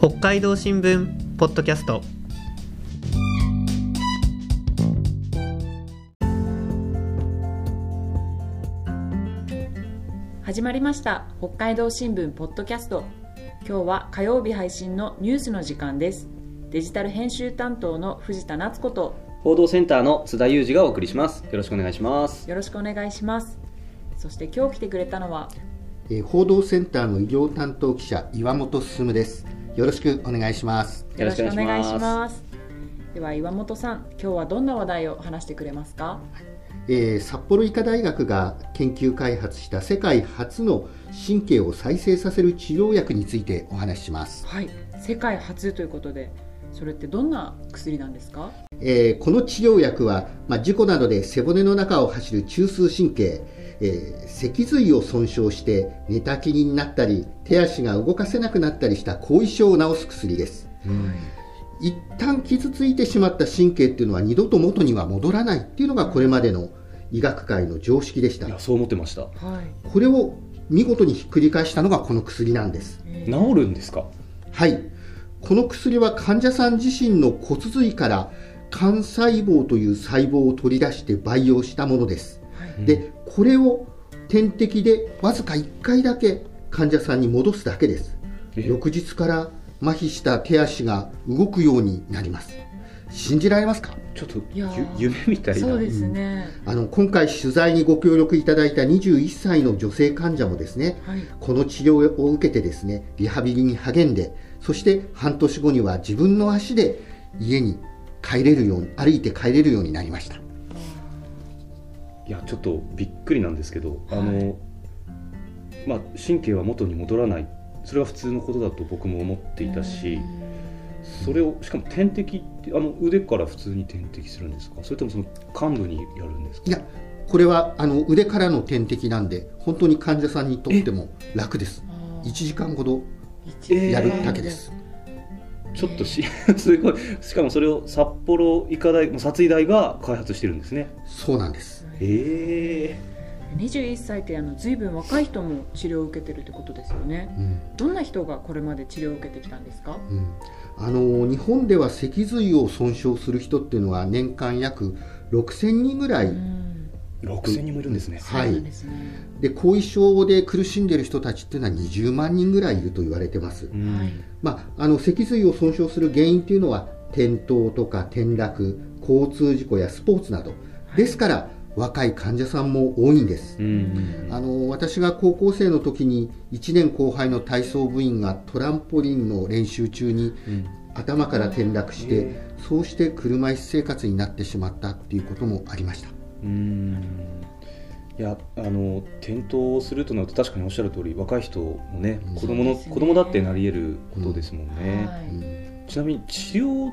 北海道新聞ポッドキャスト。始まりました。北海道新聞ポッドキャスト。今日は火曜日配信のニュースの時間です。デジタル編集担当の藤田夏子と。報道センターの津田裕二がお送りします。よろしくお願いします。よろしくお願いします。そして今日来てくれたのは。えー報道センターの医療担当記者岩本進ですよろしくお願いします。よろしくお願いします。では岩本さん今日はどんな話題を話してくれますか？えー札幌医科大学が研究開発した世界初の神経を再生させる治療薬についてお話しします、はい。世界初ということでそれってどんな薬なんですか？えーこの治療薬は、まあ、事故などで背骨の中を走る中枢神経、えー脊髄を損傷して寝たきりになったり手足が動かせなくなったりした後遺症を治す薬です。一旦傷ついてしまった神経っていうのは二度と元には戻らないっていうのがこれまでの医学界の常識でした。いやそう思ってました。はい。これを見事にひっくり返したのがこの薬なんです。治るんですか？はい。この薬は患者さん自身の骨髄から幹細胞という細胞を取り出して培養したものです。はいでこれを点滴でわずか1回だけ患者さんに戻すだけです。え？翌日から麻痺した手足が動くようになります。信じられますか？ちょっと夢みたいな。そうですね、あの今回取材にご協力いただいた21歳の女性患者もですねはい。この治療を受けてですねリハビリに励んでそして半年後には自分の足で家に帰れるように歩いて帰れるようになりましたいやちょっとびっくりなんですけど、はい。あのまあ神経は元に戻らない。それは普通のことだと僕も思っていたしそれをしかも点滴ってあの腕から普通に点滴するんですか？それともその幹部にやるんですか？いやこれはあの腕からの点滴なんで本当に患者さんにとっても楽です。あー。1時間ほどやるだけです、ちょっとし すごい。しかもそれを札幌医科大殺医大が開発してるんですね。そうなんですええ21歳ってあの随分若い人も治療を受けてるってことですよね。うん。どんな人がこれまで治療を受けてきたんですか？うん。あの日本では脊髄を損傷する人っていうのは年間約6000人ぐらい、うん。6000人もいるんですね。はい。ですね。で後遺症で苦しんでいる人たちっていうのは20万人ぐらいいると言われてます、うん。はい。まあ、あの脊髄を損傷する原因っていうのは転倒とか転落交通事故やスポーツなど。ですから若い患者さんも多いんです。うんあの私が高校生の時に1年後輩の体操部員がトランポリンの練習中にうん。頭から転落してへそうして車椅子生活になってしまったっていうこともありました。うん。いやあの転倒するとなると確かにおっしゃる通り若い人もねうん。子供の、ね。子供だってなり得ることですもんね、はい。うんちなみに治療を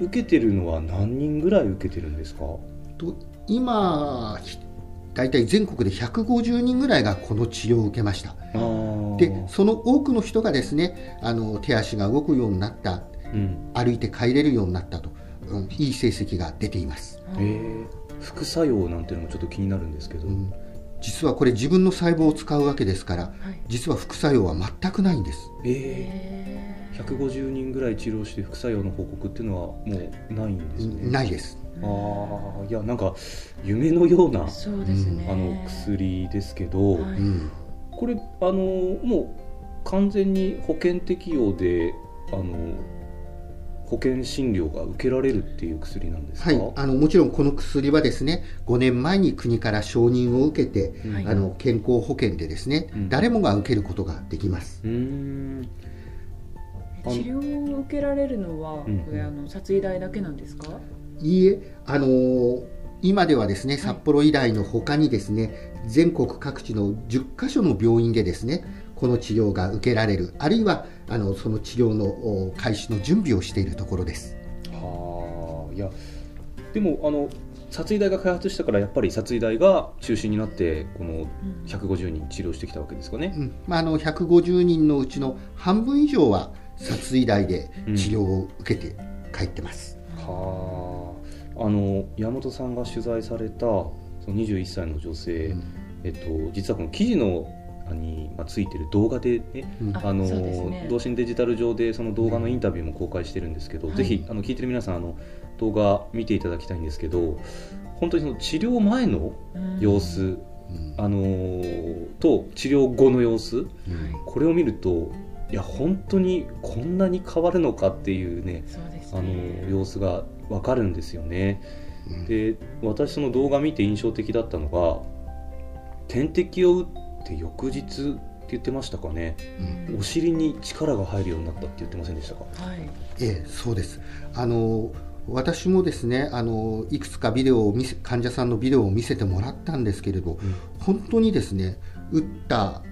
受けてるのは何人ぐらい受けてるんですか？と今ひ大体全国で150人ぐらいがこの治療を受けました。でその多くの人がですねあの手足が動くようになった。うん。歩いて帰れるようになったと、うん、いい成績が出ています、えー。副作用なんていうのもちょっと気になるんですけど、うん、実はこれ自分の細胞を使うわけですからはい。実は副作用は全くないんです。えへー、150人ぐらい治療して副作用の報告っていうのはもうないんですね。ないですああいやなんか夢のようなーそうですね。あの薬ですけど、はい。うんこれあのもう完全に保険適用であの保険診療が受けられるっていう薬なんですか、はい、あのもちろんこの薬はですね5年前に国から承認を受けて、うんあの健康保険でですね、うん。誰もが受けることができます。うーん治療を受けられるのは、うん。これあの殺医大だけなんですか？いいえ、あのー今ではですね札幌医大の他にですね、全国各地の10カ所の病院でですねこの治療が受けられるあるいはあのその治療のお開始の準備をしているところです。はあいやでもあの殺医大が開発したからやっぱり殺医大が中心になってこの150人治療してきたわけですかね。う。ん。まあ、あの150人のうちの半分以上は殺医大で治療を受けて帰ってます、はあ。あの山本さんが取材されたその21歳の女性、うん。えっと、実はこの記事のに、まあ、ついてる動画でねうん。ああのね。同心デジタル上でその動画のインタビューも公開してるんですけど、はい。ぜひあの聞いてる皆さんあの動画見ていただきたいんですけど本当にその治療前のうん。様子、うん。あのーと治療後の様子うん。これを見るといや本当にこんなに変わるのかっていうねあのね様子がわかるんですよね。うん。で私その動画見て印象的だったのが点滴を打って翌日って言ってましたかね。うん。お尻に力が入るようになったって言ってませんでしたか？はい。ええ、そうです。あの私もですねあのいくつかビデオを見せ患者さんのビデオを見せてもらったんですけれど、本当にですね打った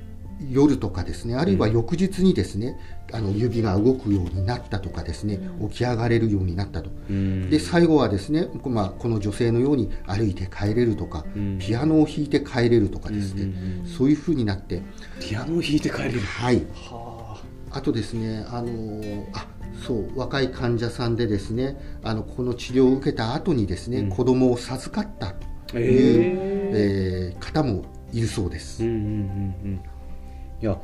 夜とかですねあるいは翌日にですね、あの指が動くようになったとかですね、うん。起き上がれるようになったと。うん。で最後はですね、まあ、この女性のように歩いて帰れるとか、うん。ピアノを弾いて帰れるとかですね、そういうふうになって。ピアノを弾いて帰れる。はい。はあ。とですね、あのあそう若い患者さんでですねあのこの治療を受けた後にですね、うん。子供を授かったとあいう、ええー方もいるそうです。うんうんうんうんいや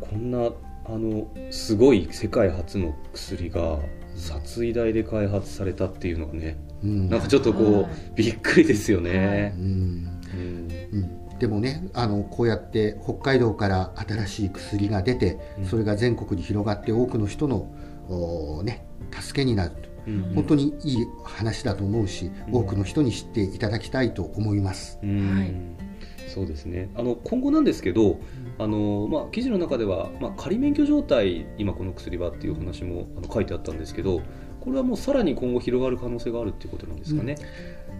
こんなあのすごい世界初の薬が殺医大で開発されたっていうのがねうん。なんかちょっとこう、はい。びっくりですよね。う、ん。うん。うん、でもねあのこうやって北海道から新しい薬が出て、うん。それが全国に広がって多くの人の、おね、助けになると。うん。本当にいい話だと思うし、うん。多くの人に知っていただきたいと思います。うん。はいそうですねあの今後なんですけど、あのまあ、記事の中では、まあ、仮免許状態今この薬はっていう話もあの書いてあったんですけどこれはもうさらに今後広がる可能性があるっていうことなんですかね。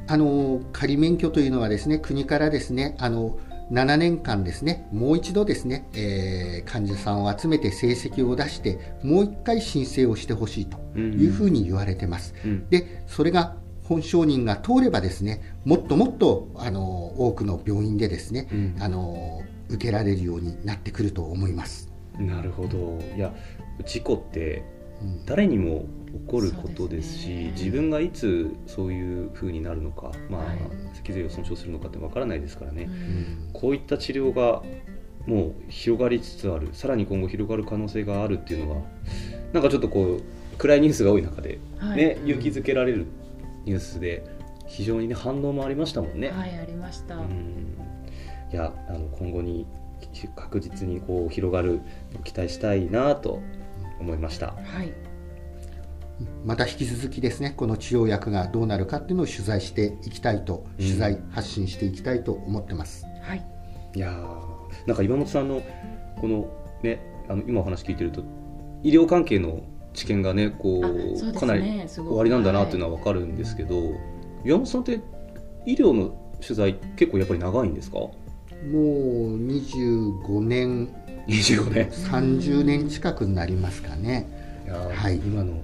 あの仮免許というのはですね国からですねあの7年間ですねもう一度ですね、えー患者さんを集めて成績を出してもう一回申請をしてほしいというふうに言われてます。うんでそれが本承認が通ればですねもっともっとあの多くの病院でですね、うん。あの受けられるようになってくると思います。なるほど。いや事故ってうん。誰にも起こることですしそうですね。自分がいつそういう風になるのか、まあはい。脊髄を損傷するのかってわからないですからね、うん。こういった治療がもう広がりつつある。さらに今後広がる可能性があるっていうのはなんかちょっとこう暗いニュースが多い中で、はい。ね勇気づけられるニュースで非常にね反応もありましたもんね。はいありました、うんいやあの今後に確実にこう広がる期待したいなと思いました。はいまた引き続きですねこの治療薬がどうなるかっていうのを取材していきたいとうん取材発信していきたいと思ってます。はいいやーなんか岩本さんのこのねあの今お話聞いてると医療関係の知見がねこあうね。かなりすごい終わりなんだなっていうのは分かるんですけど、岩本さんって医療の取材結構やっぱり長いんですか？もう25年 ?25 年。30年近くになりますかね。いはい。今の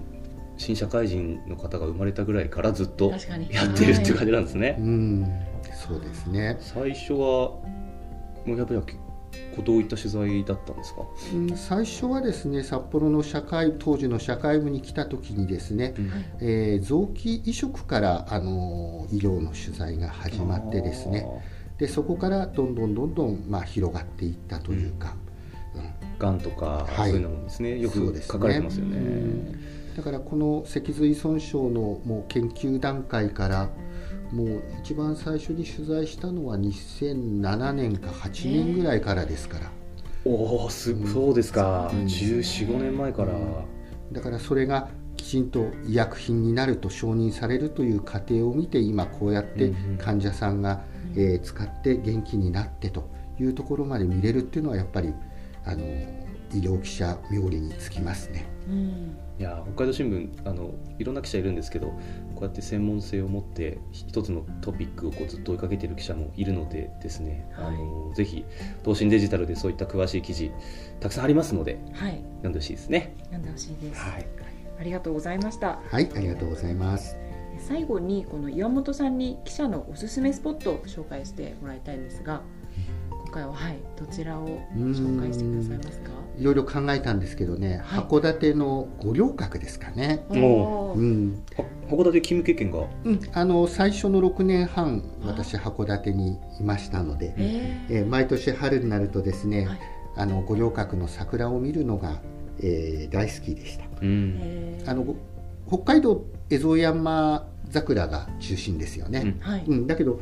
新社会人の方が生まれたぐらいからずっとやってるっていう感じなんですね、うん。そうですね。最初はもうやっぱりどういった取材だったんですか、うん最初はですね札幌の社会当時の社会部に来た時にですね、えー臓器移植からあの医療の取材が始まってですね。でそこからどんどんどんどん、まあ、広がっていったというか、うん。がん。とか、はい。そういうのですねよく書かれてますよね。だからこの脊髄損傷のもう研究段階からもう一番最初に取材したのは2007年か8年ぐらいからですから、おおすそうですか、うん。1415年前から、だからそれがきちんと医薬品になると承認されるという過程を見て今こうやってうんうん。患者さんが、えー使って元気になってというところまで見れるっていうのはやっぱりあの医療記者冥利につきますね。うんいや北海道新聞あのいろんな記者いるんですけどこうやって専門性を持って一つのトピックをこうずっと追いかけている記者もいるのでですね、はい。あのぜひ東進デジタルでそういった詳しい記事たくさんありますのではい。読んでほしいですね。読んでほしいです、はい、ありがとうございました。はい、ありがとうございます。最後にこの岩本さんに記者のおすすめスポットを紹介してもらいたいんですが今回ははいどちらを紹介してくださいますか？いろいろ考えたんですけどね、はい。函館の五稜郭ですかね、う。ん。は函館勤務経験が？うん、あの最初の6年半私函館にいましたので、えー。えー毎年春になるとですね、はい。あの五稜郭の桜を見るのが、えー大好きでした。うん。えー。あのご北海道蝦夷山桜が中心ですよね、はい、うん。だけど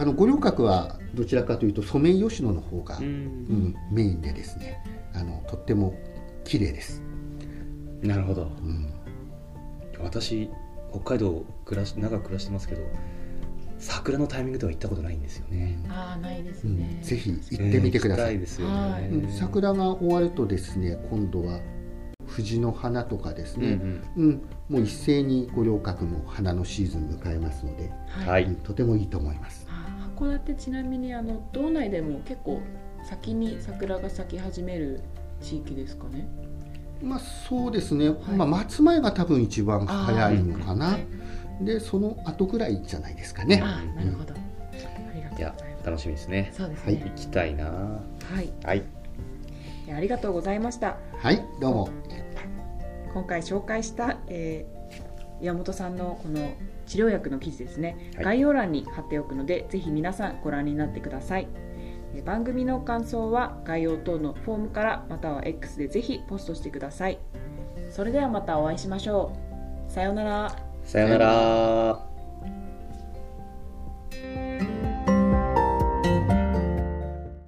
あの五稜郭はどちらかというとソメイヨシノの方が、ううんんメインでですねあのとっても綺麗です、なるほど。うん。私北海道暮らし長く暮らしてますけど桜のタイミングでは行ったことないんですよね、ああないですうん。ね、ぜひ行ってみてください、えー行きたいですよね、はい。うん。桜が終わるとですね今度は藤の花とかですうんうね、ん。うん。もう一斉に五稜郭も花のシーズン迎えますので、はい。うん。とてもいいと思います函館ちなみにあの道内でも結構先に桜が咲き始める地域ですかね？まあそうですね、い。まあ、松前が多分一番早いのかな、はい。でその後ぐらいじゃないですかね。あーなるほど、ありがとうございいやます楽しみですね。そうですはい。ね行きたいな。はい、はい。いやありがとうございました。はいどうも。今回紹介した、えー岩本さんのこの治療薬の記事ですね、はい。概要欄に貼っておくのでぜひ皆さんご覧になってください。えー番組の感想は概要等のフォームからまたは X でぜひポストしてください。それではまたお会いしましょう。さようなら。さよなら